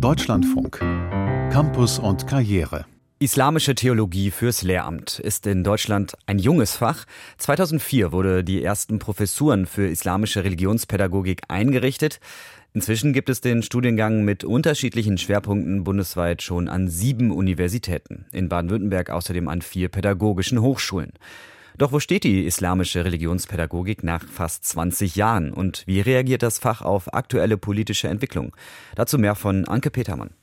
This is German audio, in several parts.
Deutschlandfunk. Campus und Karriere. Islamische Theologie fürs Lehramt ist in Deutschland ein junges Fach. 2004 wurde die ersten Professuren für islamische Religionspädagogik eingerichtet. Inzwischen gibt es den Studiengang mit unterschiedlichen Schwerpunkten bundesweit schon an sieben Universitäten, in Baden-Württemberg außerdem an vier pädagogischen Hochschulen. Doch wo steht die islamische Religionspädagogik nach fast 20 Jahren und wie reagiert das Fach auf aktuelle politische Entwicklung? Dazu mehr von Anke Petermann.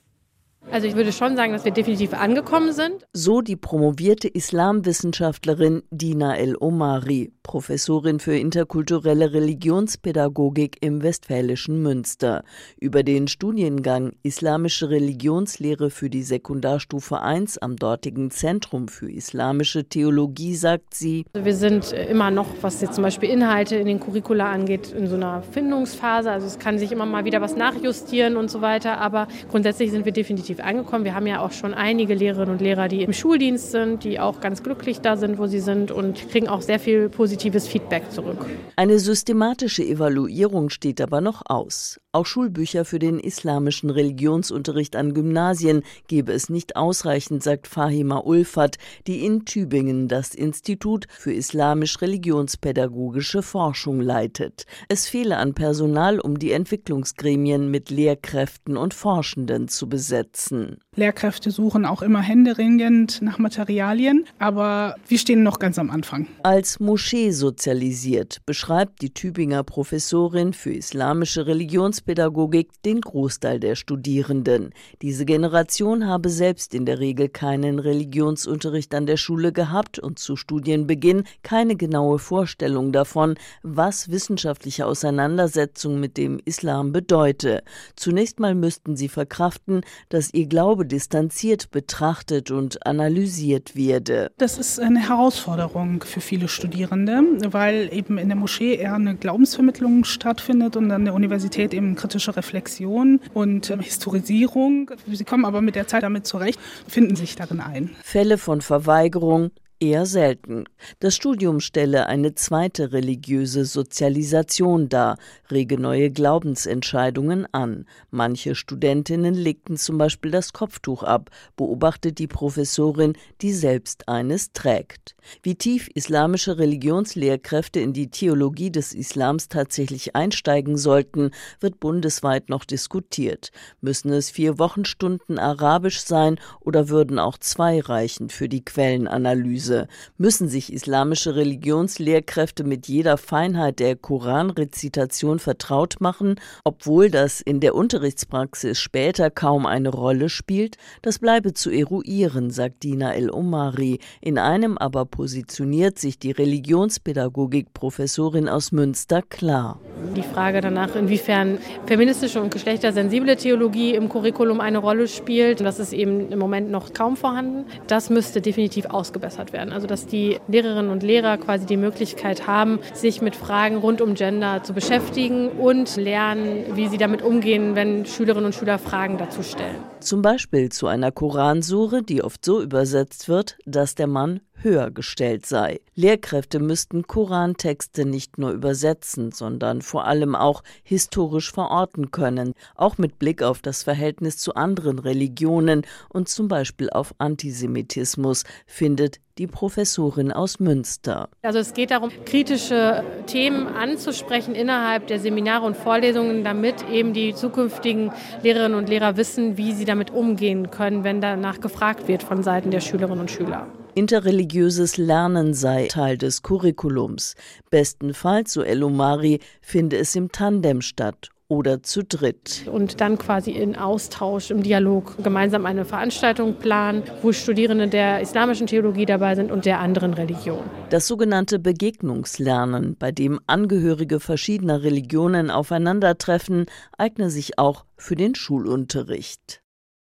Also ich würde schon sagen, dass wir definitiv angekommen sind. So die promovierte Islamwissenschaftlerin Dina El Omari, Professorin für interkulturelle Religionspädagogik im westfälischen Münster. Über den Studiengang Islamische Religionslehre für die Sekundarstufe 1 am dortigen Zentrum für islamische Theologie sagt sie. Also wir sind immer noch, was jetzt zum Beispiel Inhalte in den Curricula angeht, in so einer Findungsphase. Also es kann sich immer mal wieder was nachjustieren und so weiter. Aber grundsätzlich sind wir definitiv positiv angekommen. Wir haben ja auch schon einige Lehrerinnen und Lehrer, die im Schuldienst sind, die auch ganz glücklich da sind, wo sie sind und kriegen auch sehr viel positives Feedback zurück. Eine systematische Evaluierung steht aber noch aus. Auch Schulbücher für den islamischen Religionsunterricht an Gymnasien gebe es nicht ausreichend, sagt Fahima Ulfat, die in Tübingen das Institut für islamisch-religionspädagogische Forschung leitet. Es fehle an Personal, um die Entwicklungsgremien mit Lehrkräften und Forschenden zu besetzen. Lehrkräfte suchen auch immer händeringend nach Materialien, aber wir stehen noch ganz am Anfang. Als Moschee sozialisiert, beschreibt die Tübinger Professorin für islamische Religionspädagogik Religionspädagogik den Großteil der Studierenden. Diese Generation habe selbst in der Regel keinen Religionsunterricht an der Schule gehabt und zu Studienbeginn keine genaue Vorstellung davon, was wissenschaftliche Auseinandersetzung mit dem Islam bedeute. Zunächst mal müssten sie verkraften, dass ihr Glaube distanziert betrachtet und analysiert werde. Das ist eine Herausforderung für viele Studierende, weil eben in der Moschee eher eine Glaubensvermittlung stattfindet und an der Universität eben kritische Reflexion und ähm, Historisierung. Sie kommen aber mit der Zeit damit zurecht, finden sich darin ein. Fälle von Verweigerung, eher selten. Das Studium stelle eine zweite religiöse Sozialisation dar, rege neue Glaubensentscheidungen an. Manche Studentinnen legten zum Beispiel das Kopftuch ab, beobachtet die Professorin, die selbst eines trägt. Wie tief islamische Religionslehrkräfte in die Theologie des Islams tatsächlich einsteigen sollten, wird bundesweit noch diskutiert. Müssen es vier Wochenstunden Arabisch sein oder würden auch zwei reichen für die Quellenanalyse? Analyse. Müssen sich islamische Religionslehrkräfte mit jeder Feinheit der Koranrezitation vertraut machen, obwohl das in der Unterrichtspraxis später kaum eine Rolle spielt? Das bleibe zu eruieren, sagt Dina El-Omari. In einem aber positioniert sich die Religionspädagogik-Professorin aus Münster klar. Die Frage danach, inwiefern feministische und geschlechtersensible Theologie im Curriculum eine Rolle spielt, das ist eben im Moment noch kaum vorhanden. Das müsste definitiv ausgebessert werden. Also dass die Lehrerinnen und Lehrer quasi die Möglichkeit haben, sich mit Fragen rund um Gender zu beschäftigen und lernen, wie sie damit umgehen, wenn Schülerinnen und Schüler Fragen dazu stellen. Zum Beispiel zu einer Koransure, die oft so übersetzt wird, dass der Mann höher gestellt sei. Lehrkräfte müssten Korantexte nicht nur übersetzen, sondern vor allem auch historisch verorten können, auch mit Blick auf das Verhältnis zu anderen Religionen und zum Beispiel auf Antisemitismus, findet die Professorin aus Münster. Also es geht darum, kritische Themen anzusprechen innerhalb der Seminare und Vorlesungen, damit eben die zukünftigen Lehrerinnen und Lehrer wissen, wie sie damit umgehen können, wenn danach gefragt wird von Seiten der Schülerinnen und Schüler. Interreligiöses Lernen sei Teil des Curriculums. Bestenfalls, so Elomari, finde es im Tandem statt oder zu dritt. Und dann quasi in Austausch, im Dialog gemeinsam eine Veranstaltung planen, wo Studierende der islamischen Theologie dabei sind und der anderen Religion. Das sogenannte Begegnungslernen, bei dem Angehörige verschiedener Religionen aufeinandertreffen, eigne sich auch für den Schulunterricht.